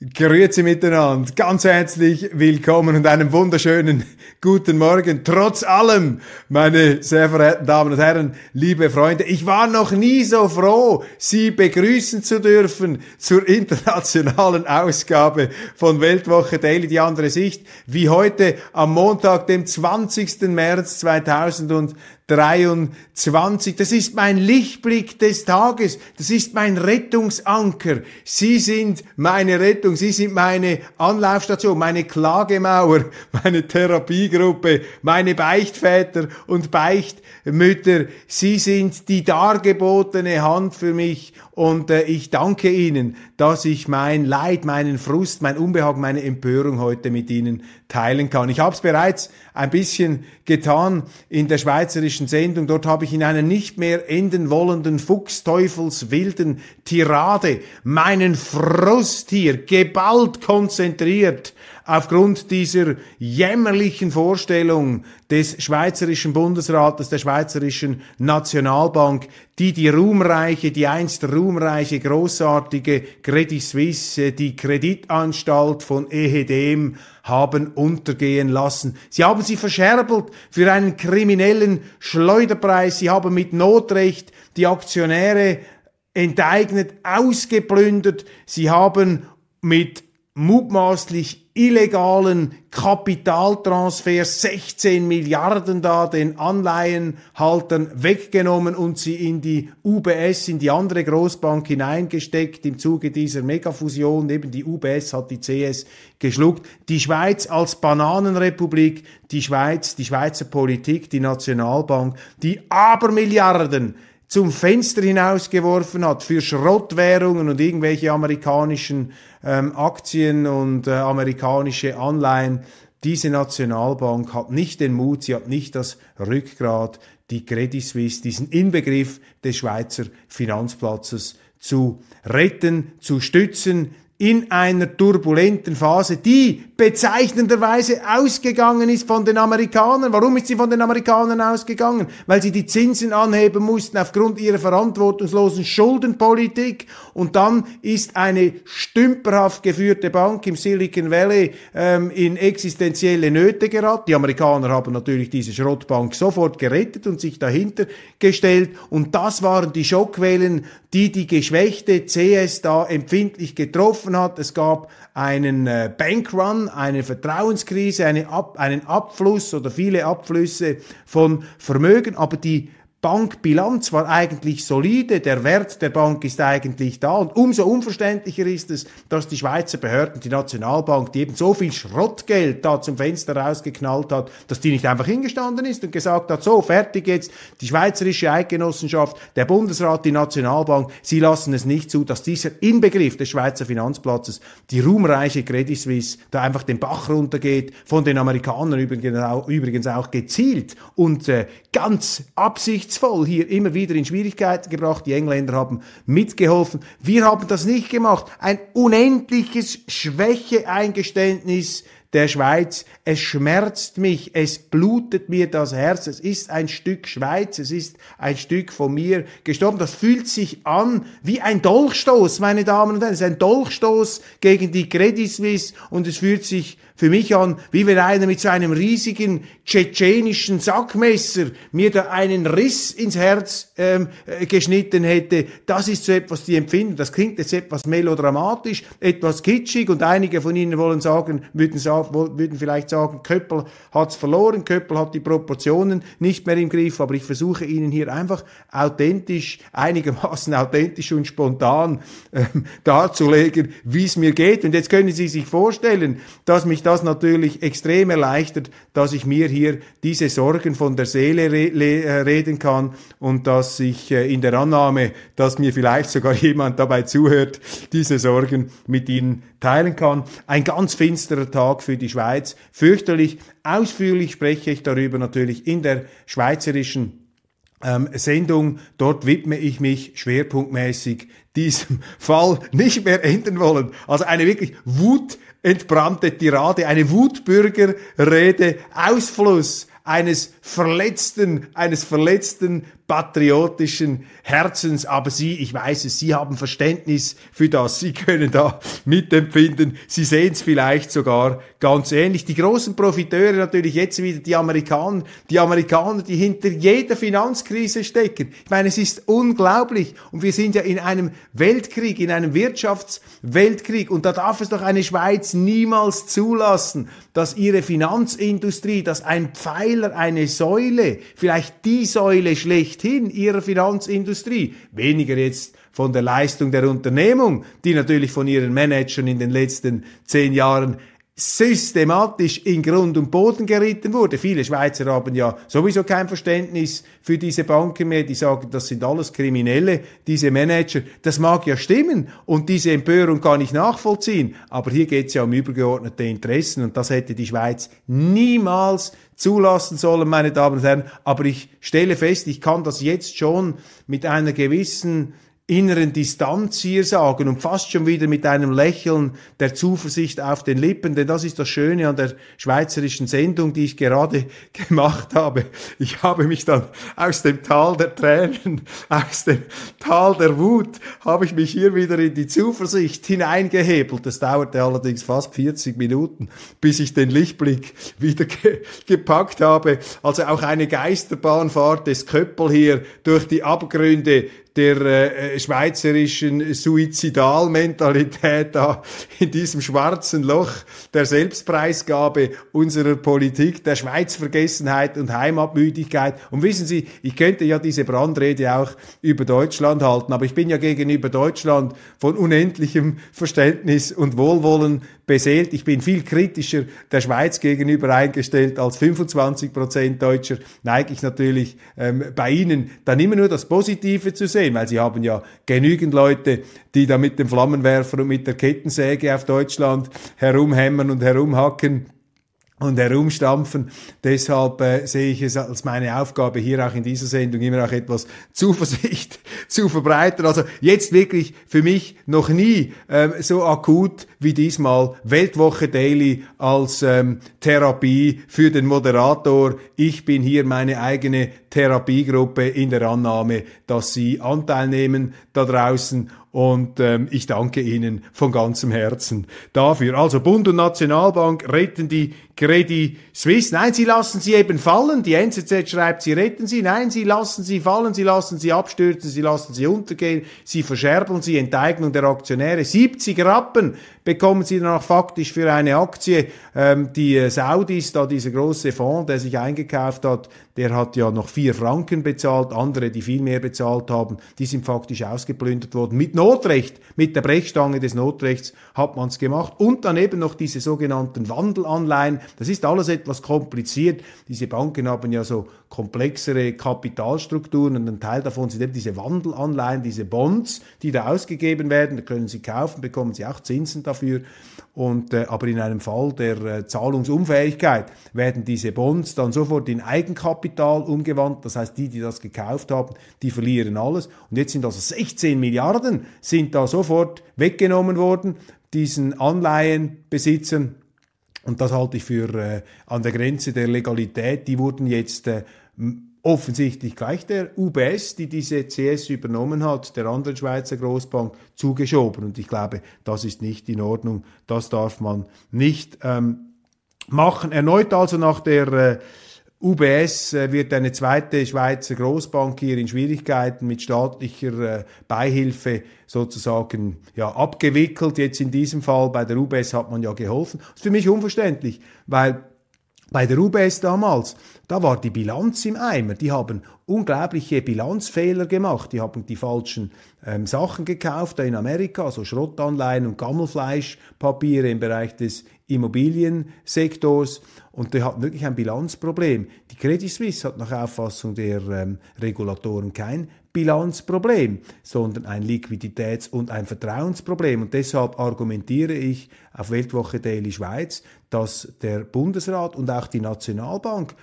Grüezi miteinander, ganz herzlich willkommen und einen wunderschönen guten Morgen. Trotz allem, meine sehr verehrten Damen und Herren, liebe Freunde, ich war noch nie so froh, Sie begrüßen zu dürfen zur internationalen Ausgabe von Weltwoche Daily, die andere Sicht, wie heute am Montag, dem 20. März 2000 23. Das ist mein Lichtblick des Tages. Das ist mein Rettungsanker. Sie sind meine Rettung. Sie sind meine Anlaufstation, meine Klagemauer, meine Therapiegruppe, meine Beichtväter und Beichtmütter. Sie sind die dargebotene Hand für mich und äh, ich danke Ihnen, dass ich mein Leid, meinen Frust, mein Unbehagen, meine Empörung heute mit Ihnen teilen kann. Ich habe es bereits ein bisschen getan in der schweizerischen Sendung. Dort habe ich in einer nicht mehr enden wollenden Fuchsteufelswilden Tirade meinen Frust hier geballt konzentriert aufgrund dieser jämmerlichen Vorstellung des Schweizerischen Bundesrates, der Schweizerischen Nationalbank, die die ruhmreiche, die einst ruhmreiche, großartige Credit Suisse, die Kreditanstalt von Ehedem haben untergehen lassen. Sie haben sie verscherbelt für einen kriminellen Schleuderpreis. Sie haben mit Notrecht die Aktionäre enteignet, ausgeplündert. Sie haben mit mutmaßlich illegalen Kapitaltransfers 16 Milliarden da den Anleihenhaltern weggenommen und sie in die UBS, in die andere Großbank hineingesteckt im Zuge dieser Megafusion. Eben die UBS hat die CS geschluckt. Die Schweiz als Bananenrepublik, die Schweiz, die Schweizer Politik, die Nationalbank, die Abermilliarden zum Fenster hinausgeworfen hat für Schrottwährungen und irgendwelche amerikanischen ähm, Aktien und äh, amerikanische Anleihen. Diese Nationalbank hat nicht den Mut, sie hat nicht das Rückgrat, die Credit Suisse, diesen Inbegriff des Schweizer Finanzplatzes zu retten, zu stützen in einer turbulenten Phase, die bezeichnenderweise ausgegangen ist von den Amerikanern. Warum ist sie von den Amerikanern ausgegangen? Weil sie die Zinsen anheben mussten aufgrund ihrer verantwortungslosen Schuldenpolitik. Und dann ist eine stümperhaft geführte Bank im Silicon Valley ähm, in existenzielle Nöte geraten. Die Amerikaner haben natürlich diese Schrottbank sofort gerettet und sich dahinter gestellt. Und das waren die Schockwellen, die die geschwächte CS da empfindlich getroffen hat. Es gab einen äh, Bankrun, eine Vertrauenskrise, einen Abfluss oder viele Abflüsse von Vermögen, aber die Bankbilanz war eigentlich solide, der Wert der Bank ist eigentlich da und umso unverständlicher ist es, dass die Schweizer Behörden, die Nationalbank, die eben so viel Schrottgeld da zum Fenster rausgeknallt hat, dass die nicht einfach hingestanden ist und gesagt hat, so fertig jetzt, die Schweizerische Eidgenossenschaft, der Bundesrat, die Nationalbank, sie lassen es nicht zu, dass dieser Inbegriff des Schweizer Finanzplatzes, die ruhmreiche Credit Suisse, da einfach den Bach runtergeht, von den Amerikanern übrigens auch, gezielt und äh, ganz absichtlich absichtsvoll hier immer wieder in Schwierigkeiten gebracht. Die Engländer haben mitgeholfen. Wir haben das nicht gemacht. Ein unendliches Schwächeeingeständnis der Schweiz. Es schmerzt mich, es blutet mir das Herz. Es ist ein Stück Schweiz, es ist ein Stück von mir gestorben. Das fühlt sich an wie ein Dolchstoß, meine Damen und Herren. Es ist ein Dolchstoß gegen die Credit Suisse und es fühlt sich für mich an, wie wenn einer mit so einem riesigen tschetschenischen Sackmesser mir da einen Riss ins Herz ähm, äh, geschnitten hätte. Das ist so etwas die Empfindung. Das klingt jetzt etwas melodramatisch, etwas kitschig und einige von Ihnen wollen sagen, würden würden vielleicht sagen, Köppel hat's verloren, Köppel hat die Proportionen nicht mehr im Griff, aber ich versuche Ihnen hier einfach authentisch, einigermaßen authentisch und spontan ähm, darzulegen, wie es mir geht. Und jetzt können Sie sich vorstellen, dass mich das natürlich extrem erleichtert, dass ich mir hier diese Sorgen von der Seele re äh, reden kann und dass ich äh, in der Annahme, dass mir vielleicht sogar jemand dabei zuhört, diese Sorgen mit Ihnen teilen kann. Ein ganz finsterer Tag für die Schweiz. Fürchterlich. Ausführlich spreche ich darüber natürlich in der schweizerischen ähm, Sendung. Dort widme ich mich schwerpunktmäßig diesem Fall nicht mehr enden wollen. Also eine wirklich wutentbrannte Tirade, eine Wutbürgerrede, Ausfluss eines verletzten, eines verletzten patriotischen Herzens. Aber Sie, ich weiß es, Sie haben Verständnis für das. Sie können da mitempfinden. Sie sehen es vielleicht sogar ganz ähnlich. Die großen Profiteure natürlich jetzt wieder die Amerikaner, die Amerikaner, die hinter jeder Finanzkrise stecken. Ich meine, es ist unglaublich. Und wir sind ja in einem Weltkrieg, in einem Wirtschaftsweltkrieg. Und da darf es doch eine Schweiz niemals zulassen, dass ihre Finanzindustrie, dass ein Pfeiler, eine Säule, vielleicht die Säule schlechthin ihrer Finanzindustrie, weniger jetzt von der Leistung der Unternehmung, die natürlich von ihren Managern in den letzten zehn Jahren systematisch in Grund und Boden geritten wurde. Viele Schweizer haben ja sowieso kein Verständnis für diese Banken mehr. Die sagen, das sind alles Kriminelle, diese Manager. Das mag ja stimmen und diese Empörung kann ich nachvollziehen. Aber hier geht es ja um übergeordnete Interessen und das hätte die Schweiz niemals zulassen sollen, meine Damen und Herren. Aber ich stelle fest, ich kann das jetzt schon mit einer gewissen inneren Distanz hier sagen und fast schon wieder mit einem Lächeln der Zuversicht auf den Lippen, denn das ist das Schöne an der schweizerischen Sendung, die ich gerade gemacht habe. Ich habe mich dann aus dem Tal der Tränen, aus dem Tal der Wut, habe ich mich hier wieder in die Zuversicht hineingehebelt. Das dauerte allerdings fast 40 Minuten, bis ich den Lichtblick wieder ge gepackt habe. Also auch eine Geisterbahnfahrt des Köppel hier durch die Abgründe der äh, schweizerischen Suizidalmentalität da in diesem schwarzen Loch der Selbstpreisgabe unserer Politik, der Schweizvergessenheit und Heimatmüdigkeit. Und wissen Sie, ich könnte ja diese Brandrede auch über Deutschland halten, aber ich bin ja gegenüber Deutschland von unendlichem Verständnis und Wohlwollen beseelt. Ich bin viel kritischer der Schweiz gegenüber eingestellt als 25 Prozent Deutscher. Neige ich natürlich ähm, bei Ihnen dann immer nur das Positive zu sehen, weil Sie haben ja genügend Leute, die da mit dem Flammenwerfer und mit der Kettensäge auf Deutschland herumhämmern und herumhacken und herumstampfen. Deshalb äh, sehe ich es als meine Aufgabe, hier auch in dieser Sendung immer auch etwas Zuversicht zu verbreiten. Also jetzt wirklich für mich noch nie ähm, so akut wie diesmal Weltwoche Daily als ähm, Therapie für den Moderator. Ich bin hier meine eigene Therapiegruppe in der Annahme, dass Sie Anteil nehmen da draußen und ähm, ich danke Ihnen von ganzem Herzen dafür. Also Bund und Nationalbank retten die Credit Suisse. Nein, sie lassen sie eben fallen. Die NZZ schreibt, sie retten sie. Nein, sie lassen sie fallen, sie lassen sie abstürzen, sie lassen sie untergehen, sie verscherbeln sie, Enteignung der Aktionäre. 70 Rappen bekommen sie danach faktisch für eine Aktie. Ähm, die äh, Saudis, da dieser große Fonds, der sich eingekauft hat, der hat ja noch vier Franken bezahlt. Andere, die viel mehr bezahlt haben, die sind faktisch ausgeplündert worden. Mit Notrecht, mit der Brechstange des Notrechts hat man es gemacht. Und dann eben noch diese sogenannten Wandelanleihen. Das ist alles etwas kompliziert. Diese Banken haben ja so komplexere Kapitalstrukturen und ein Teil davon sind eben diese Wandelanleihen, diese Bonds, die da ausgegeben werden. Da können Sie kaufen, bekommen Sie auch Zinsen dafür. Und, äh, aber in einem Fall der äh, Zahlungsunfähigkeit werden diese Bonds dann sofort in Eigenkapital umgewandelt. Das heißt, die, die das gekauft haben, die verlieren alles. Und jetzt sind also 16 Milliarden sind da sofort weggenommen worden, diesen Anleihenbesitzern. Und das halte ich für äh, an der Grenze der Legalität. Die wurden jetzt äh, offensichtlich gleich der UBS, die diese CS übernommen hat, der anderen Schweizer Großbank, zugeschoben. Und ich glaube, das ist nicht in Ordnung. Das darf man nicht ähm, machen. Erneut also nach der äh, UBS äh, wird eine zweite Schweizer Großbank hier in Schwierigkeiten mit staatlicher äh, Beihilfe sozusagen ja, abgewickelt. Jetzt in diesem Fall bei der UBS hat man ja geholfen. Das ist für mich unverständlich, weil bei der UBS damals, da war die Bilanz im Eimer. Die haben unglaubliche Bilanzfehler gemacht. Die haben die falschen ähm, Sachen gekauft da in Amerika, also Schrottanleihen und Gammelfleischpapiere im Bereich des Immobiliensektors und die hatten wirklich ein Bilanzproblem. Die Credit Suisse hat nach Auffassung der ähm, Regulatoren kein Bilanzproblem, sondern ein Liquiditäts- und ein Vertrauensproblem. Und deshalb argumentiere ich auf Weltwoche Daily Schweiz, dass der Bundesrat und auch die Nationalbank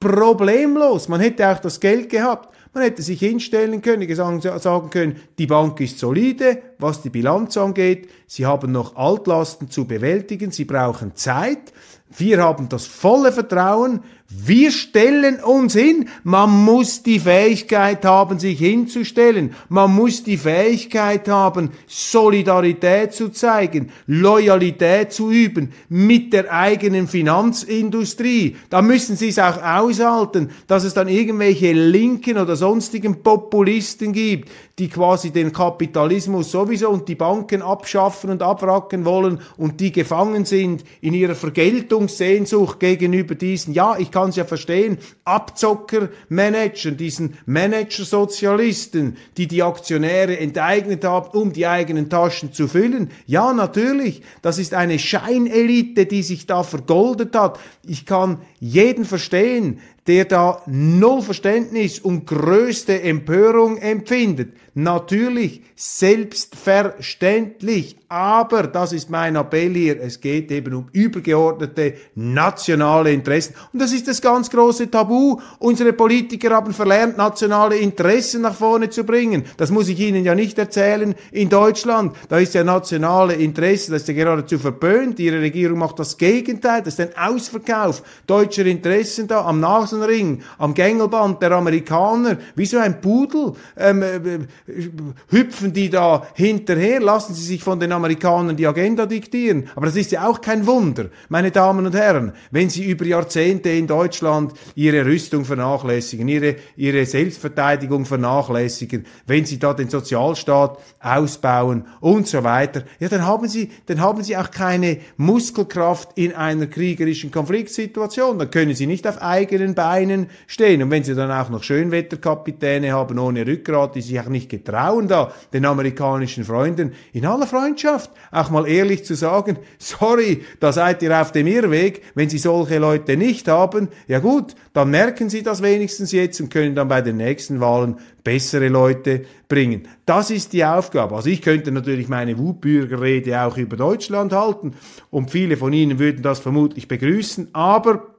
problemlos, man hätte auch das Geld gehabt, man hätte sich hinstellen können, sagen können, die Bank ist solide, was die Bilanz angeht, sie haben noch Altlasten zu bewältigen, sie brauchen Zeit, wir haben das volle Vertrauen, wir stellen uns hin. Man muss die Fähigkeit haben, sich hinzustellen. Man muss die Fähigkeit haben, Solidarität zu zeigen, Loyalität zu üben mit der eigenen Finanzindustrie. Da müssen Sie es auch aushalten, dass es dann irgendwelche linken oder sonstigen Populisten gibt, die quasi den Kapitalismus sowieso und die Banken abschaffen und abwracken wollen und die gefangen sind in ihrer Vergeltungssehnsucht gegenüber diesen, ja, ich kann es ja verstehen, Abzockermanagern, diesen Managersozialisten, die die Aktionäre enteignet haben, um die eigenen Taschen zu füllen. Ja, natürlich, das ist eine Scheinelite, die sich da vergoldet hat. Ich kann jeden verstehen, der da null Verständnis und größte Empörung empfindet. Natürlich, selbstverständlich, aber das ist mein Appell hier, es geht eben um übergeordnete nationale Interessen. Und das ist das ganz große Tabu. Unsere Politiker haben verlernt, nationale Interessen nach vorne zu bringen. Das muss ich Ihnen ja nicht erzählen in Deutschland. Da ist ja nationale Interesse, das ist ja geradezu verböhnt. Ihre Regierung macht das Gegenteil, das ist ein Ausverkauf deutscher Interessen da am Nasenring, am Gängelband der Amerikaner, wie so ein Pudel. Ähm, äh, hüpfen die da hinterher, lassen sie sich von den Amerikanern die Agenda diktieren. Aber das ist ja auch kein Wunder, meine Damen und Herren, wenn sie über Jahrzehnte in Deutschland ihre Rüstung vernachlässigen, ihre, ihre Selbstverteidigung vernachlässigen, wenn sie da den Sozialstaat ausbauen und so weiter, ja, dann haben sie, dann haben sie auch keine Muskelkraft in einer kriegerischen Konfliktsituation. Dann können sie nicht auf eigenen Beinen stehen. Und wenn sie dann auch noch Schönwetterkapitäne haben ohne Rückgrat, die sich auch nicht getrauen, da den amerikanischen Freunden in aller Freundschaft auch mal ehrlich zu sagen, sorry, da seid ihr auf dem Irrweg, wenn sie solche Leute nicht haben, ja gut, dann merken sie das wenigstens jetzt und können dann bei den nächsten Wahlen bessere Leute bringen. Das ist die Aufgabe. Also ich könnte natürlich meine Wutbürgerrede auch über Deutschland halten und viele von Ihnen würden das vermutlich begrüßen, aber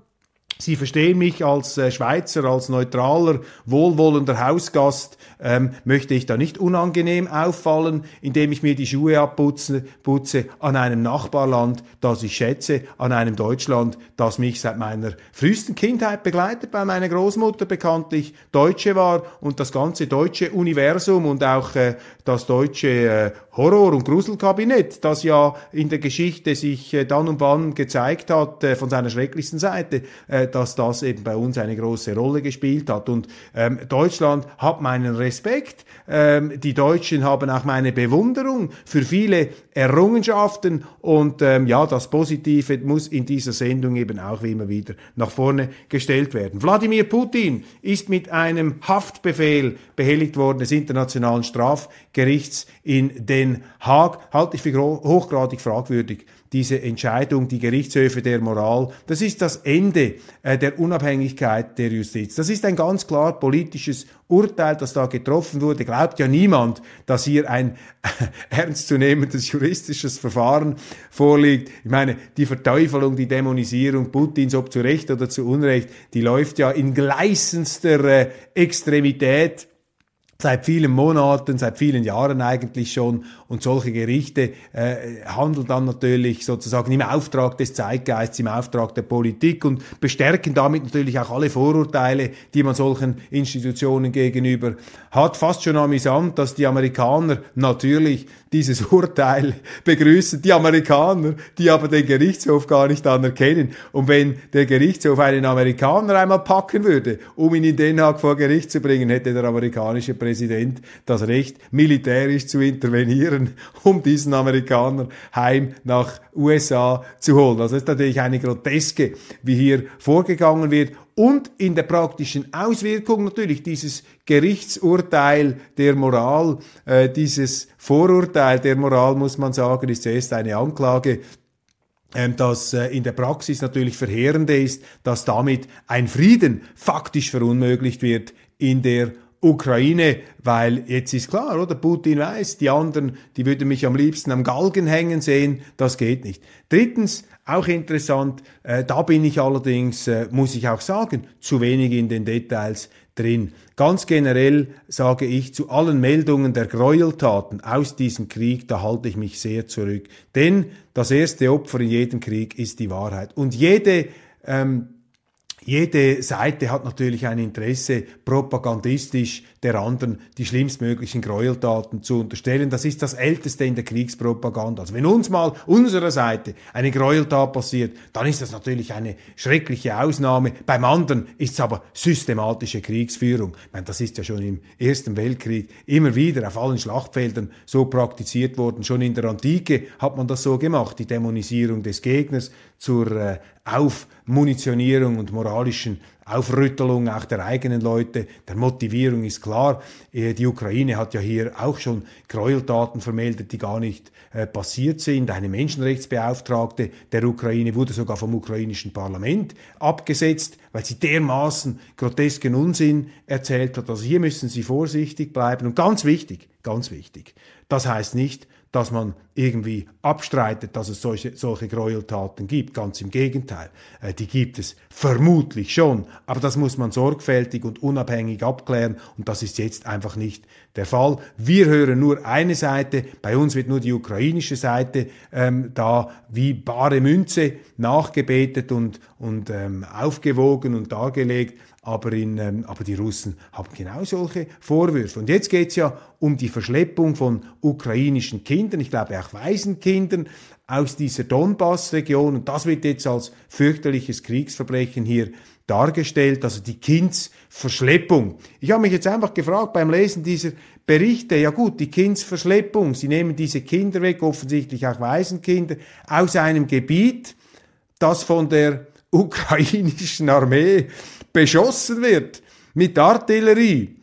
Sie verstehen mich als äh, Schweizer, als neutraler, wohlwollender Hausgast, ähm, möchte ich da nicht unangenehm auffallen, indem ich mir die Schuhe abputze putze an einem Nachbarland, das ich schätze, an einem Deutschland, das mich seit meiner frühesten Kindheit begleitet, weil meine Großmutter bekanntlich Deutsche war und das ganze deutsche Universum und auch äh, das deutsche äh, Horror- und Gruselkabinett, das ja in der Geschichte sich äh, dann und wann gezeigt hat äh, von seiner schrecklichsten Seite, äh, dass das eben bei uns eine große Rolle gespielt hat. Und ähm, Deutschland hat meinen Respekt, ähm, die Deutschen haben auch meine Bewunderung für viele Errungenschaften und ähm, ja, das Positive muss in dieser Sendung eben auch wie immer wieder nach vorne gestellt werden. Wladimir Putin ist mit einem Haftbefehl behelligt worden des Internationalen Strafgerichts in Den Haag, halte ich für hochgradig fragwürdig diese Entscheidung, die Gerichtshöfe der Moral, das ist das Ende äh, der Unabhängigkeit der Justiz. Das ist ein ganz klar politisches Urteil, das da getroffen wurde. Glaubt ja niemand, dass hier ein ernstzunehmendes juristisches Verfahren vorliegt. Ich meine, die Verteufelung, die Dämonisierung Putins, ob zu Recht oder zu Unrecht, die läuft ja in gleißendster äh, Extremität seit vielen Monaten, seit vielen Jahren eigentlich schon. Und solche Gerichte äh, handeln dann natürlich sozusagen im Auftrag des Zeitgeists, im Auftrag der Politik und bestärken damit natürlich auch alle Vorurteile, die man solchen Institutionen gegenüber hat. Fast schon amüsant, dass die Amerikaner natürlich dieses Urteil begrüßen. Die Amerikaner, die aber den Gerichtshof gar nicht anerkennen. Und wenn der Gerichtshof einen Amerikaner einmal packen würde, um ihn in Den Haag vor Gericht zu bringen, hätte der amerikanische Präsident das Recht, militärisch zu intervenieren, um diesen Amerikaner heim nach USA zu holen. Also es ist natürlich eine Groteske, wie hier vorgegangen wird und in der praktischen Auswirkung natürlich dieses Gerichtsurteil der Moral, äh, dieses Vorurteil der Moral, muss man sagen, ist zuerst eine Anklage ähm, das äh, in der Praxis natürlich verheerende ist, dass damit ein Frieden faktisch verunmöglicht wird in der Ukraine, weil jetzt ist klar, oder? Putin weiß, die anderen, die würden mich am liebsten am Galgen hängen sehen, das geht nicht. Drittens, auch interessant, äh, da bin ich allerdings, äh, muss ich auch sagen, zu wenig in den Details drin. Ganz generell sage ich zu allen Meldungen der Gräueltaten aus diesem Krieg, da halte ich mich sehr zurück. Denn das erste Opfer in jedem Krieg ist die Wahrheit. Und jede ähm, jede Seite hat natürlich ein Interesse, propagandistisch der anderen die schlimmstmöglichen Gräueltaten zu unterstellen. Das ist das Älteste in der Kriegspropaganda. Also wenn uns mal unserer Seite eine Gräueltat passiert, dann ist das natürlich eine schreckliche Ausnahme. Beim anderen ist es aber systematische Kriegsführung. Ich meine, das ist ja schon im Ersten Weltkrieg immer wieder auf allen Schlachtfeldern so praktiziert worden. Schon in der Antike hat man das so gemacht, die Dämonisierung des Gegners zur äh, Aufmunitionierung und moralischen Aufrüttelung auch der eigenen Leute, der Motivierung ist klar. Äh, die Ukraine hat ja hier auch schon Gräueltaten vermeldet, die gar nicht äh, passiert sind. Eine Menschenrechtsbeauftragte der Ukraine wurde sogar vom ukrainischen Parlament abgesetzt, weil sie dermaßen grotesken Unsinn erzählt hat. Also hier müssen Sie vorsichtig bleiben. Und ganz wichtig, ganz wichtig, das heißt nicht, dass man irgendwie abstreitet, dass es solche, solche Gräueltaten gibt. Ganz im Gegenteil. Äh, die gibt es vermutlich schon. Aber das muss man sorgfältig und unabhängig abklären. Und das ist jetzt einfach nicht der Fall. Wir hören nur eine Seite. Bei uns wird nur die ukrainische Seite ähm, da wie bare Münze nachgebetet und, und ähm, aufgewogen und dargelegt aber, in, ähm, aber die Russen haben genau solche Vorwürfe. Und jetzt geht's ja um die Verschleppung von ukrainischen Kindern, ich glaube auch Waisenkindern aus dieser Donbass-Region. Und das wird jetzt als fürchterliches Kriegsverbrechen hier dargestellt, also die Kindsverschleppung. Ich habe mich jetzt einfach gefragt beim Lesen dieser Berichte, ja gut, die Kindsverschleppung, sie nehmen diese Kinder weg, offensichtlich auch Waisenkinder, aus einem Gebiet, das von der ukrainischen Armee beschossen wird mit Artillerie.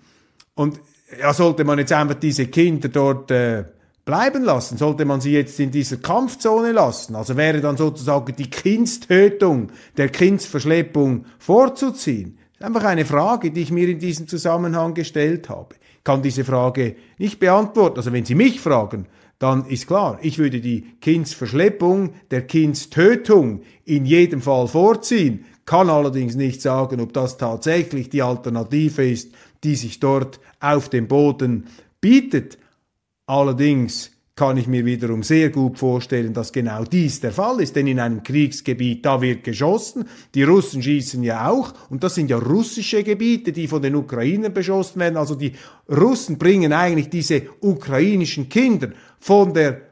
Und ja, sollte man jetzt einfach diese Kinder dort äh, bleiben lassen? Sollte man sie jetzt in dieser Kampfzone lassen? Also wäre dann sozusagen die Kindstötung, der Kindsverschleppung vorzuziehen? Einfach eine Frage, die ich mir in diesem Zusammenhang gestellt habe. Kann diese Frage nicht beantworten. Also wenn Sie mich fragen, dann ist klar, ich würde die Kindsverschleppung der Kindstötung in jedem Fall vorziehen kann allerdings nicht sagen, ob das tatsächlich die Alternative ist, die sich dort auf dem Boden bietet. Allerdings kann ich mir wiederum sehr gut vorstellen, dass genau dies der Fall ist, denn in einem Kriegsgebiet, da wird geschossen, die Russen schießen ja auch, und das sind ja russische Gebiete, die von den Ukrainern beschossen werden, also die Russen bringen eigentlich diese ukrainischen Kinder von der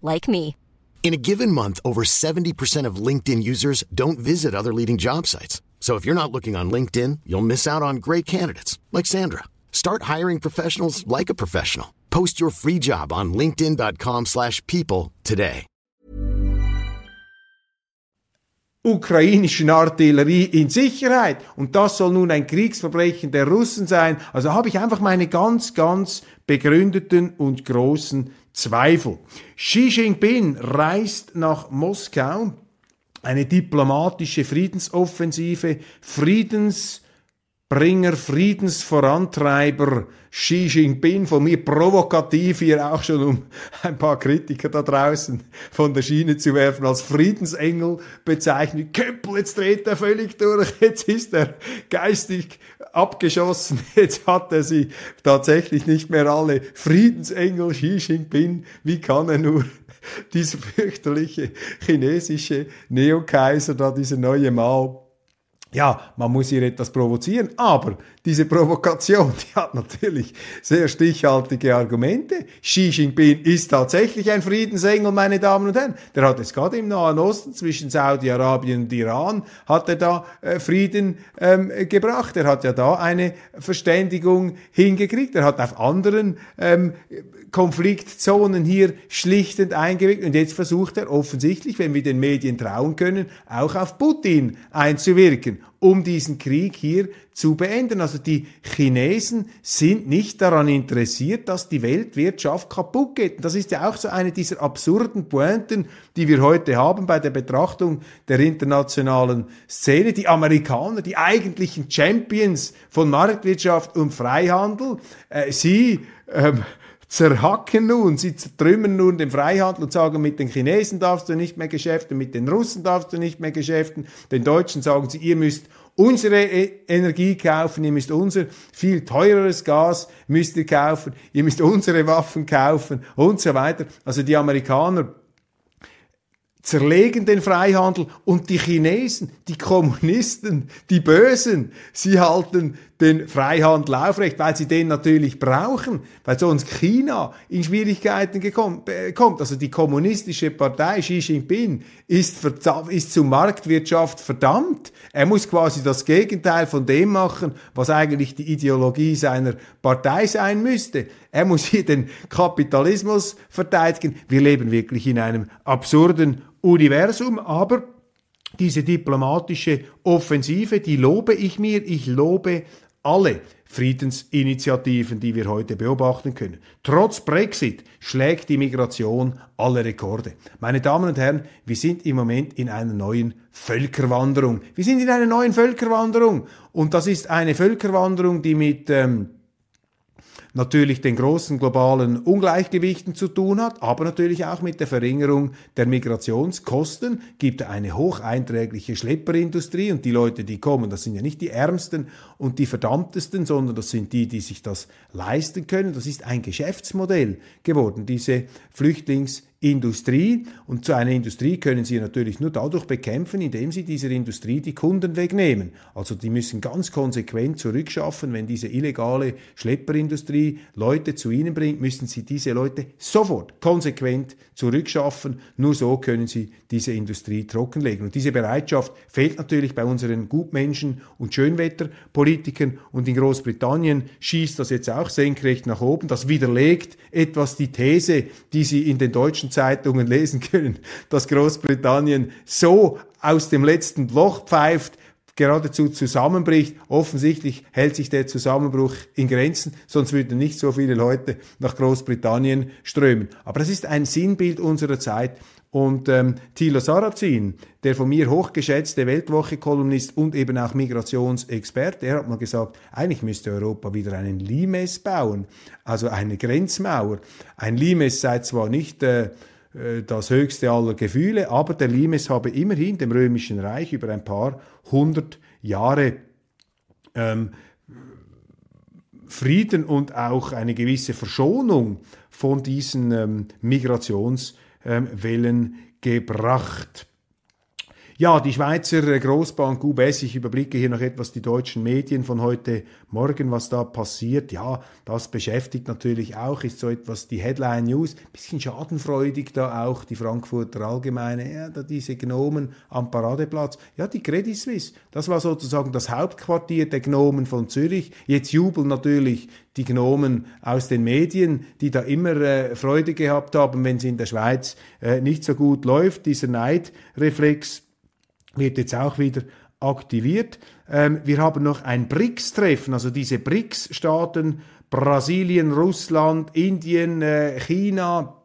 like me. In a given month, over 70% of LinkedIn users don't visit other leading job sites. So if you're not looking on LinkedIn, you'll miss out on great candidates like Sandra. Start hiring professionals like a professional. Post your free job on linkedin.com/people today. ukrainischen Artillerie in Sicherheit. Und das soll nun ein Kriegsverbrechen der Russen sein. Also habe ich einfach meine ganz, ganz begründeten und großen Zweifel. Xi Jinping reist nach Moskau. Eine diplomatische Friedensoffensive, Friedens Bringer, Friedensvorantreiber Xi Jinping, von mir provokativ hier auch schon, um ein paar Kritiker da draußen von der Schiene zu werfen, als Friedensengel bezeichnet. Köppel, jetzt dreht er völlig durch, jetzt ist er geistig abgeschossen, jetzt hat er sie tatsächlich nicht mehr alle. Friedensengel Xi Jinping, wie kann er nur dieser fürchterliche chinesische Neokaiser da, dieser neue Mao, ja, man muss hier etwas provozieren, aber diese Provokation, die hat natürlich sehr stichhaltige Argumente. Xi Jinping ist tatsächlich ein Friedensengel, meine Damen und Herren. Der hat es gerade im Nahen Osten zwischen Saudi-Arabien und Iran, hat er da äh, Frieden ähm, gebracht. Er hat ja da eine Verständigung hingekriegt. Er hat auf anderen ähm, Konfliktzonen hier schlichtend eingewirkt. Und jetzt versucht er offensichtlich, wenn wir den Medien trauen können, auch auf Putin einzuwirken um diesen Krieg hier zu beenden. Also die Chinesen sind nicht daran interessiert, dass die Weltwirtschaft kaputt geht. Und das ist ja auch so eine dieser absurden Pointen, die wir heute haben bei der Betrachtung der internationalen Szene. Die Amerikaner, die eigentlichen Champions von Marktwirtschaft und Freihandel, äh, sie ähm, zerhacken nun, sie zertrümmern nun den Freihandel und sagen, mit den Chinesen darfst du nicht mehr geschäften, mit den Russen darfst du nicht mehr geschäften, den Deutschen sagen sie, ihr müsst unsere e- Energie kaufen, ihr müsst unser viel teureres Gas müsst ihr kaufen, ihr müsst unsere Waffen kaufen und so weiter. Also die Amerikaner zerlegen den Freihandel und die Chinesen, die Kommunisten, die Bösen, sie halten den Freihandel aufrecht, weil sie den natürlich brauchen, weil sonst China in Schwierigkeiten äh, kommt. Also die kommunistische Partei Xi Jinping ist, ist zur Marktwirtschaft verdammt. Er muss quasi das Gegenteil von dem machen, was eigentlich die Ideologie seiner Partei sein müsste. Er muss hier den Kapitalismus verteidigen. Wir leben wirklich in einem absurden Universum, aber diese diplomatische Offensive, die lobe ich mir, ich lobe alle Friedensinitiativen, die wir heute beobachten können. Trotz Brexit schlägt die Migration alle Rekorde. Meine Damen und Herren, wir sind im Moment in einer neuen Völkerwanderung. Wir sind in einer neuen Völkerwanderung und das ist eine Völkerwanderung, die mit ähm, natürlich den großen globalen Ungleichgewichten zu tun hat, aber natürlich auch mit der Verringerung der Migrationskosten, gibt eine hocheinträgliche Schlepperindustrie und die Leute, die kommen, das sind ja nicht die Ärmsten und die Verdammtesten, sondern das sind die, die sich das leisten können. Das ist ein Geschäftsmodell geworden, diese Flüchtlings Industrie. Und zu einer Industrie können Sie natürlich nur dadurch bekämpfen, indem Sie dieser Industrie die Kunden wegnehmen. Also die müssen ganz konsequent zurückschaffen. Wenn diese illegale Schlepperindustrie Leute zu Ihnen bringt, müssen Sie diese Leute sofort konsequent zurückschaffen. Nur so können Sie diese Industrie trockenlegen. Und diese Bereitschaft fehlt natürlich bei unseren Gutmenschen und Schönwetterpolitikern. Und in Großbritannien schießt das jetzt auch senkrecht nach oben. Das widerlegt etwas die These, die Sie in den deutschen Zeitungen lesen können, dass Großbritannien so aus dem letzten Loch pfeift, geradezu zusammenbricht. Offensichtlich hält sich der Zusammenbruch in Grenzen, sonst würden nicht so viele Leute nach Großbritannien strömen. Aber das ist ein Sinnbild unserer Zeit. Und ähm, Thilo Sarrazin, der von mir hochgeschätzte Weltwoche-Kolumnist und eben auch Migrationsexperte, der hat mal gesagt, eigentlich müsste Europa wieder einen Limes bauen, also eine Grenzmauer. Ein Limes sei zwar nicht äh, äh, das höchste aller Gefühle, aber der Limes habe immerhin dem Römischen Reich über ein paar hundert Jahre ähm, Frieden und auch eine gewisse Verschonung von diesen ähm, Migrationswellen ähm, gebracht. Ja, die Schweizer Großbank UBS, ich überblicke hier noch etwas die deutschen Medien von heute Morgen, was da passiert. Ja, das beschäftigt natürlich auch, ist so etwas die Headline News. Bisschen schadenfreudig da auch die Frankfurter Allgemeine, ja, da diese Gnomen am Paradeplatz. Ja, die Credit Suisse, das war sozusagen das Hauptquartier der Gnomen von Zürich. Jetzt jubeln natürlich die Gnomen aus den Medien, die da immer äh, Freude gehabt haben, wenn es in der Schweiz äh, nicht so gut läuft. Dieser Neidreflex wird jetzt auch wieder aktiviert. Ähm, wir haben noch ein BRICS-Treffen, also diese BRICS-Staaten, Brasilien, Russland, Indien, äh, China,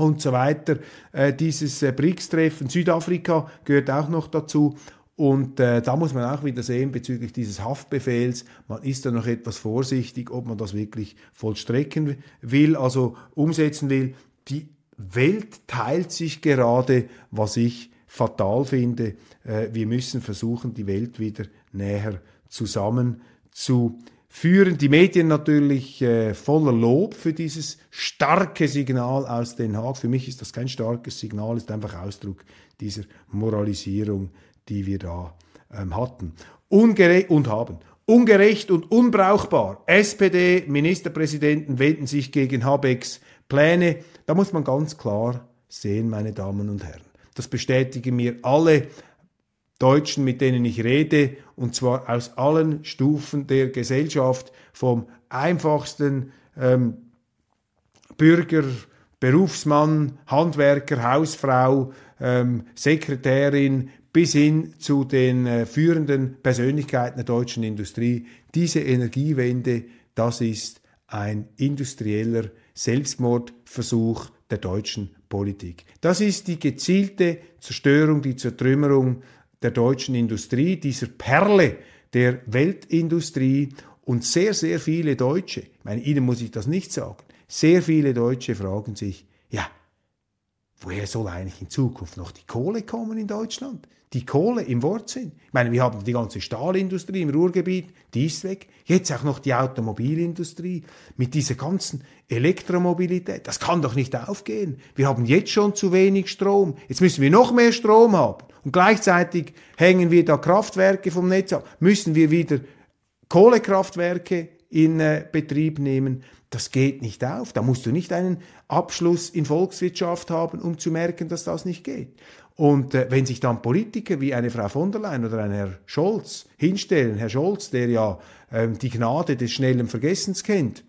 und so weiter. Äh, dieses äh, BRICS-Treffen, Südafrika gehört auch noch dazu. Und äh, da muss man auch wieder sehen bezüglich dieses Haftbefehls, man ist da noch etwas vorsichtig, ob man das wirklich vollstrecken will, also umsetzen will. Die Welt teilt sich gerade, was ich fatal finde. Äh, wir müssen versuchen, die Welt wieder näher zusammen zu führen. Die Medien natürlich äh, voller Lob für dieses starke Signal aus Den Haag. Für mich ist das kein starkes Signal, ist einfach Ausdruck dieser Moralisierung, die wir da ähm, hatten. Ungerecht und haben. Ungerecht und unbrauchbar. SPD-Ministerpräsidenten wenden sich gegen Habecks Pläne. Da muss man ganz klar sehen, meine Damen und Herren. Das bestätigen mir alle Deutschen, mit denen ich rede, und zwar aus allen Stufen der Gesellschaft, vom einfachsten ähm, Bürger, Berufsmann, Handwerker, Hausfrau, ähm, Sekretärin bis hin zu den äh, führenden Persönlichkeiten der deutschen Industrie. Diese Energiewende, das ist ein industrieller Selbstmordversuch der deutschen Politik. Das ist die gezielte Zerstörung, die Zertrümmerung der deutschen Industrie, dieser Perle der Weltindustrie und sehr, sehr viele Deutsche, ich meine, Ihnen muss ich das nicht sagen, sehr viele Deutsche fragen sich, ja, woher soll eigentlich in Zukunft noch die Kohle kommen in Deutschland? Die Kohle im Wortsinn. Ich meine, wir haben die ganze Stahlindustrie im Ruhrgebiet, die ist weg. Jetzt auch noch die Automobilindustrie mit dieser ganzen Elektromobilität. Das kann doch nicht aufgehen. Wir haben jetzt schon zu wenig Strom. Jetzt müssen wir noch mehr Strom haben. Und gleichzeitig hängen wir da Kraftwerke vom Netz ab. Müssen wir wieder Kohlekraftwerke in äh, Betrieb nehmen. Das geht nicht auf. Da musst du nicht einen Abschluss in Volkswirtschaft haben, um zu merken, dass das nicht geht. Und äh, wenn sich dann Politiker wie eine Frau von der Leyen oder ein Herr Scholz hinstellen, Herr Scholz, der ja ähm, die Gnade des schnellen Vergessens kennt,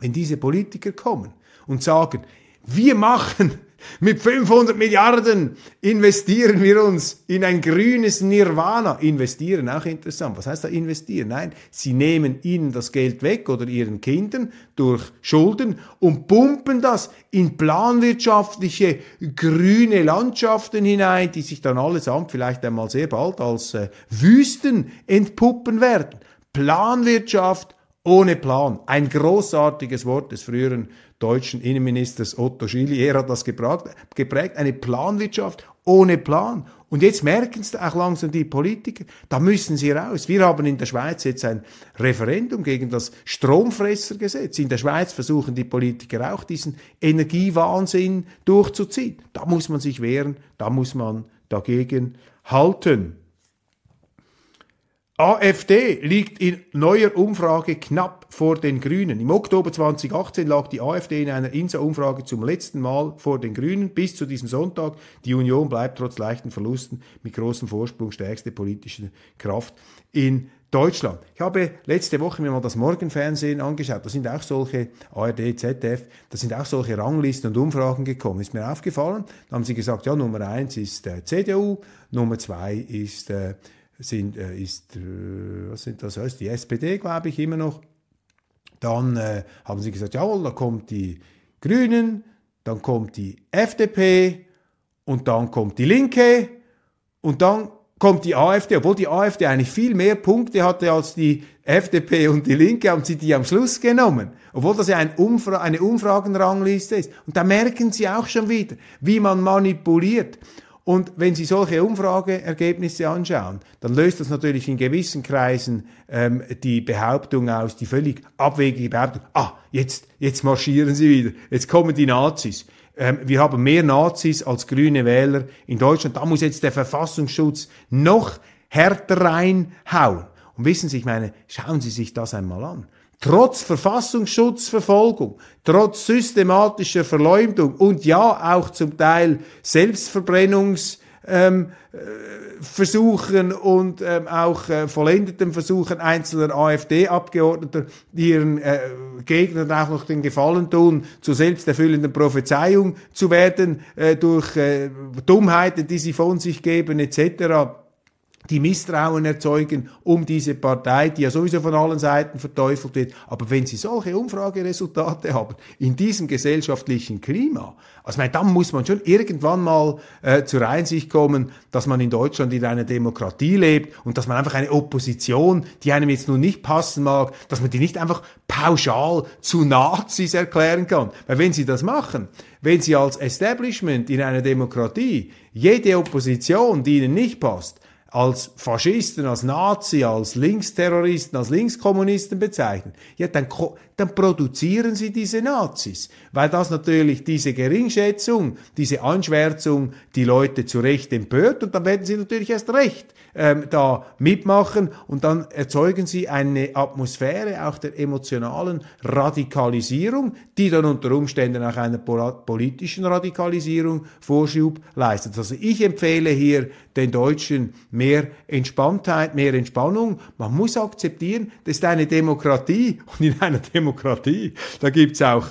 wenn diese Politiker kommen und sagen, wir machen mit 500 Milliarden investieren wir uns in ein grünes Nirvana. Investieren, auch interessant. Was heißt da investieren? Nein, sie nehmen ihnen das Geld weg oder ihren Kindern durch Schulden und pumpen das in planwirtschaftliche grüne Landschaften hinein, die sich dann allesamt vielleicht einmal sehr bald als äh, Wüsten entpuppen werden. Planwirtschaft ohne Plan. Ein großartiges Wort des früheren deutschen Innenministers Otto Schily. Er hat das geprägt, geprägt eine Planwirtschaft ohne Plan. Und jetzt merken es auch langsam die Politiker, da müssen sie raus. Wir haben in der Schweiz jetzt ein Referendum gegen das Stromfressergesetz. In der Schweiz versuchen die Politiker auch diesen Energiewahnsinn durchzuziehen. Da muss man sich wehren, da muss man dagegen halten. AfD liegt in neuer Umfrage knapp vor den Grünen. Im Oktober 2018 lag die AfD in einer INSA-Umfrage zum letzten Mal vor den Grünen bis zu diesem Sonntag. Die Union bleibt trotz leichten Verlusten mit großem Vorsprung stärkste politische Kraft in Deutschland. Ich habe letzte Woche mir mal das Morgenfernsehen angeschaut. Da sind auch solche ARD, ZDF, da sind auch solche Ranglisten und Umfragen gekommen. Ist mir aufgefallen. Da haben sie gesagt, ja, Nummer eins ist äh, CDU, Nummer zwei ist äh, sind, äh, ist, was sind das heißt, die SPD, glaube ich, immer noch. Dann äh, haben sie gesagt, jawohl, da kommt die Grünen, dann kommt die FDP und dann kommt die Linke und dann kommt die AfD, obwohl die AfD eigentlich viel mehr Punkte hatte als die FDP und die Linke, haben sie die am Schluss genommen. Obwohl das ja ein Umfra eine Umfragenrangliste ist. Und da merken sie auch schon wieder, wie man manipuliert. Und wenn Sie solche Umfrageergebnisse anschauen, dann löst das natürlich in gewissen Kreisen ähm, die Behauptung aus, die völlig abwegige Behauptung, ah, jetzt, jetzt marschieren sie wieder, jetzt kommen die Nazis. Ähm, wir haben mehr Nazis als grüne Wähler in Deutschland. Da muss jetzt der Verfassungsschutz noch härter reinhauen. Und wissen Sie, ich meine, schauen Sie sich das einmal an trotz Verfassungsschutzverfolgung, trotz systematischer Verleumdung und ja auch zum Teil Selbstverbrennungs ähm, äh, und ähm, auch äh, vollendeten Versuchen einzelner AfD-Abgeordneter, ihren äh, Gegnern auch noch den Gefallen tun, zur selbsterfüllenden Prophezeiung zu werden äh, durch äh, Dummheiten, die sie von sich geben etc die Misstrauen erzeugen um diese Partei, die ja sowieso von allen Seiten verteufelt wird. Aber wenn Sie solche Umfrageresultate haben, in diesem gesellschaftlichen Klima, also meine, dann muss man schon irgendwann mal äh, zur Einsicht kommen, dass man in Deutschland in einer Demokratie lebt und dass man einfach eine Opposition, die einem jetzt nun nicht passen mag, dass man die nicht einfach pauschal zu Nazis erklären kann. Weil wenn Sie das machen, wenn Sie als Establishment in einer Demokratie jede Opposition, die Ihnen nicht passt, als Faschisten, als Nazi, als Linksterroristen, als Linkskommunisten bezeichnen, ja, dann, dann produzieren sie diese Nazis, weil das natürlich diese Geringschätzung, diese Anschwärzung die Leute zu Recht empört und dann werden sie natürlich erst recht ähm, da mitmachen und dann erzeugen sie eine Atmosphäre auch der emotionalen Radikalisierung, die dann unter Umständen auch einer politischen Radikalisierung Vorschub leistet. Also ich empfehle hier den Deutschen mehr Entspanntheit, mehr Entspannung. Man muss akzeptieren, das ist eine Demokratie und in einer Demokratie, da gibt's auch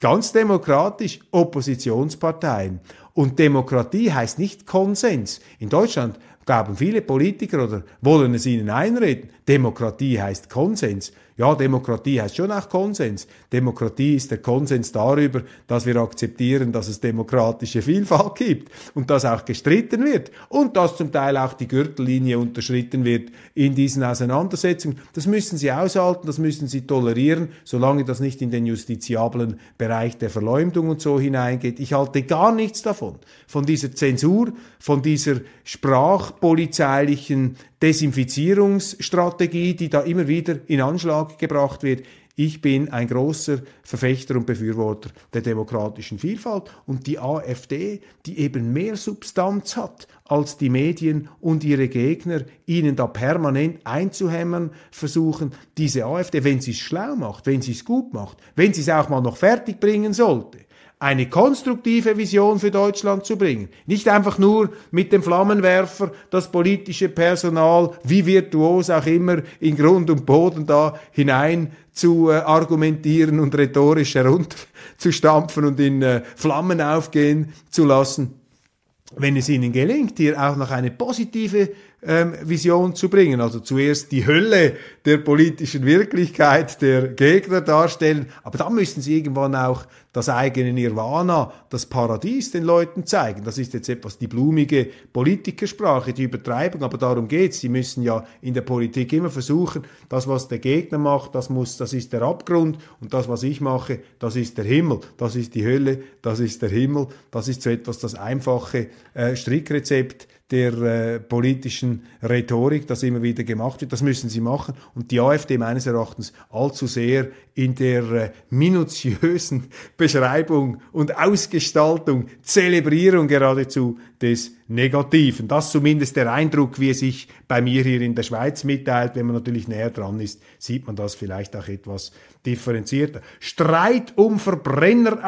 ganz demokratisch Oppositionsparteien. Und Demokratie heißt nicht Konsens. In Deutschland glauben viele Politiker oder wollen es ihnen einreden. Demokratie heißt Konsens. Ja, Demokratie heißt schon auch Konsens. Demokratie ist der Konsens darüber, dass wir akzeptieren, dass es demokratische Vielfalt gibt und dass auch gestritten wird und dass zum Teil auch die Gürtellinie unterschritten wird in diesen Auseinandersetzungen. Das müssen Sie aushalten, das müssen Sie tolerieren, solange das nicht in den justiziablen Bereich der Verleumdung und so hineingeht. Ich halte gar nichts davon, von dieser Zensur, von dieser sprachpolizeilichen Desinfizierungsstrategie, die da immer wieder in Anschlag gebracht wird. Ich bin ein großer Verfechter und Befürworter der demokratischen Vielfalt und die AfD, die eben mehr Substanz hat als die Medien und ihre Gegner, ihnen da permanent einzuhämmern versuchen. Diese AfD, wenn sie es schlau macht, wenn sie es gut macht, wenn sie es auch mal noch fertig bringen sollte, eine konstruktive Vision für Deutschland zu bringen. Nicht einfach nur mit dem Flammenwerfer das politische Personal, wie virtuos auch immer, in Grund und Boden da hinein zu äh, argumentieren und rhetorisch herunterzustampfen und in äh, Flammen aufgehen zu lassen. Wenn es ihnen gelingt, hier auch noch eine positive ähm, Vision zu bringen. Also zuerst die Hölle der politischen Wirklichkeit der Gegner darstellen, aber dann müssen sie irgendwann auch das eigene Nirvana, das Paradies den Leuten zeigen. Das ist jetzt etwas die blumige Politikersprache, die Übertreibung, aber darum geht's. Sie müssen ja in der Politik immer versuchen, das, was der Gegner macht, das muss, das ist der Abgrund und das, was ich mache, das ist der Himmel, das ist die Hölle, das ist der Himmel, das ist so etwas das einfache äh, Strickrezept der äh, politischen Rhetorik, das immer wieder gemacht wird. Das müssen sie machen. Und die AfD meines Erachtens allzu sehr in der äh, minutiösen Beschreibung und Ausgestaltung, Zelebrierung geradezu des Negativen. Das zumindest der Eindruck, wie es sich bei mir hier in der Schweiz mitteilt. Wenn man natürlich näher dran ist, sieht man das vielleicht auch etwas differenzierter. Streit um Verbrenner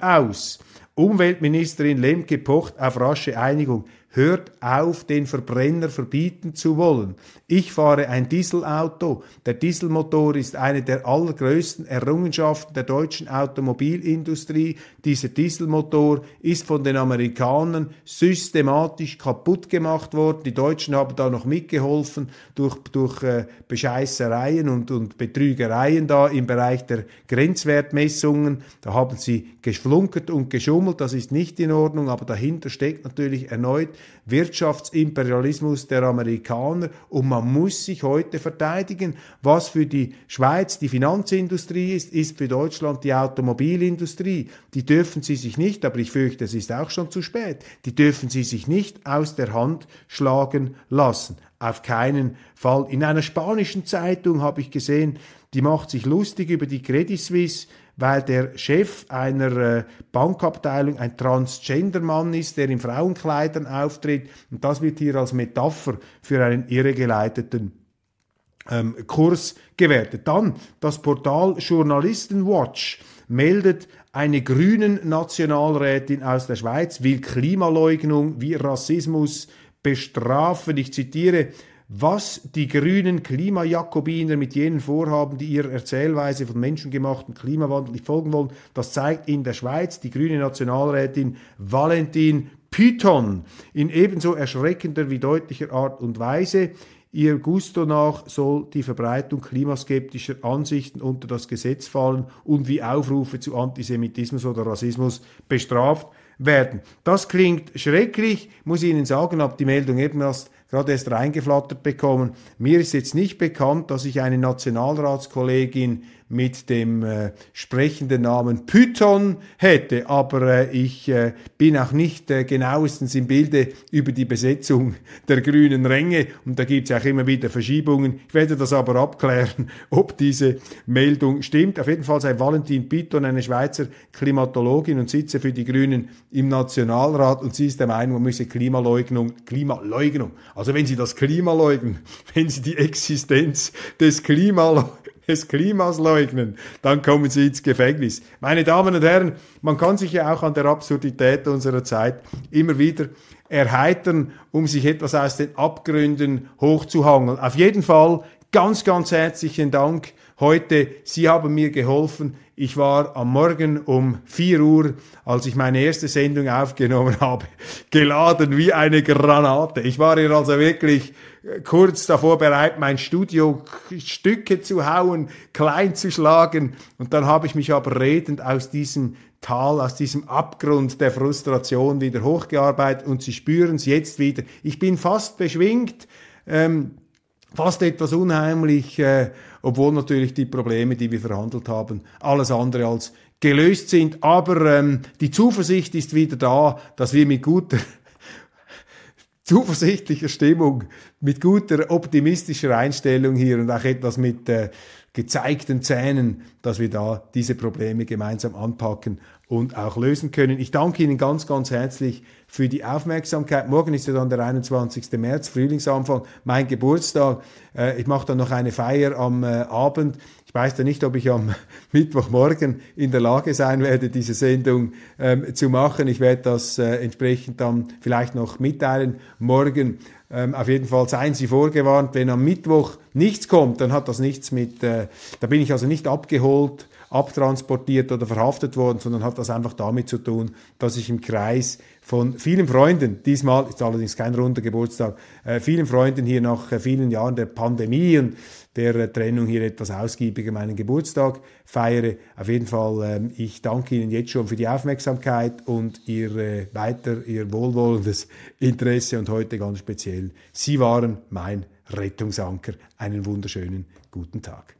aus. Umweltministerin Lemke pocht auf rasche Einigung. Hört auf, den Verbrenner verbieten zu wollen. Ich fahre ein Dieselauto. Der Dieselmotor ist eine der allergrößten Errungenschaften der deutschen Automobilindustrie. Dieser Dieselmotor ist von den Amerikanern systematisch kaputt gemacht worden. Die Deutschen haben da noch mitgeholfen durch, durch äh, Bescheißereien und, und Betrügereien da im Bereich der Grenzwertmessungen. Da haben sie geschflunkert und geschummelt. Das ist nicht in Ordnung, aber dahinter steckt natürlich erneut Wirtschaftsimperialismus der Amerikaner und man muss sich heute verteidigen. Was für die Schweiz die Finanzindustrie ist, ist für Deutschland die Automobilindustrie. Die dürfen sie sich nicht, aber ich fürchte, es ist auch schon zu spät, die dürfen sie sich nicht aus der Hand schlagen lassen. Auf keinen Fall. In einer spanischen Zeitung habe ich gesehen, die macht sich lustig über die Credit Suisse, weil der Chef einer äh, Bankabteilung ein Transgender-Mann ist, der in Frauenkleidern auftritt. Und das wird hier als Metapher für einen irregeleiteten ähm, Kurs gewertet. Dann das Portal Journalistenwatch meldet Eine grünen Nationalrätin aus der Schweiz will Klimaleugnung wie Rassismus bestrafen. Ich zitiere, was die grünen Klimajakobiner mit jenen Vorhaben, die ihrer Erzählweise von menschengemachten Klimawandel nicht folgen wollen, das zeigt in der Schweiz die grüne Nationalrätin Valentin Python in ebenso erschreckender wie deutlicher Art und Weise. Ihr Gusto nach soll die Verbreitung klimaskeptischer Ansichten unter das Gesetz fallen und wie Aufrufe zu Antisemitismus oder Rassismus bestraft werden. Das klingt schrecklich, muss ich Ihnen sagen, habe die Meldung eben erst gerade erst reingeflattert bekommen. Mir ist jetzt nicht bekannt, dass ich eine Nationalratskollegin mit dem äh, sprechenden Namen Python hätte, aber äh, ich äh, bin auch nicht äh, genauestens im Bilde über die Besetzung der grünen Ränge und da gibt es auch immer wieder Verschiebungen. Ich werde das aber abklären, ob diese Meldung stimmt. Auf jeden Fall sei Valentin Python eine Schweizer Klimatologin und sitze für die Grünen im Nationalrat und sie ist der Meinung, man müsse Klimaleugnung, Klimaleugnung, also wenn Sie das Klima leugnen, wenn Sie die Existenz des Klima des Klimas leugnen, dann kommen sie ins Gefängnis. Meine Damen und Herren, man kann sich ja auch an der Absurdität unserer Zeit immer wieder erheitern, um sich etwas aus den Abgründen hochzuhangeln. Auf jeden Fall ganz, ganz herzlichen Dank heute. Sie haben mir geholfen. Ich war am Morgen um 4 Uhr, als ich meine erste Sendung aufgenommen habe, geladen wie eine Granate. Ich war hier also wirklich kurz davor bereit, mein Studio Stücke zu hauen, klein zu schlagen. Und dann habe ich mich aber redend aus diesem Tal, aus diesem Abgrund der Frustration wieder hochgearbeitet und Sie spüren es jetzt wieder. Ich bin fast beschwingt, ähm, fast etwas unheimlich, äh, obwohl natürlich die Probleme, die wir verhandelt haben, alles andere als gelöst sind. Aber ähm, die Zuversicht ist wieder da, dass wir mit guter zuversichtlicher Stimmung, mit guter optimistischer Einstellung hier und auch etwas mit äh, gezeigten Zähnen, dass wir da diese Probleme gemeinsam anpacken und auch lösen können. Ich danke Ihnen ganz, ganz herzlich für die Aufmerksamkeit. Morgen ist ja dann der 21. März, Frühlingsanfang, mein Geburtstag. Äh, ich mache dann noch eine Feier am äh, Abend. Ich weiß ja nicht, ob ich am Mittwochmorgen in der Lage sein werde, diese Sendung ähm, zu machen. Ich werde das äh, entsprechend dann vielleicht noch mitteilen morgen. Ähm, auf jeden Fall seien Sie vorgewarnt, wenn am Mittwoch nichts kommt, dann hat das nichts mit, da bin ich also nicht abgeholt, abtransportiert oder verhaftet worden, sondern hat das einfach damit zu tun, dass ich im Kreis von vielen Freunden, diesmal ist allerdings kein runder Geburtstag, äh, vielen Freunden hier nach äh, vielen Jahren der Pandemie und der äh, Trennung hier etwas ausgiebiger meinen Geburtstag feiere. Auf jeden Fall, ähm, ich danke Ihnen jetzt schon für die Aufmerksamkeit und Ihr äh, weiter, Ihr wohlwollendes Interesse und heute ganz speziell. Sie waren mein Rettungsanker. Einen wunderschönen guten Tag.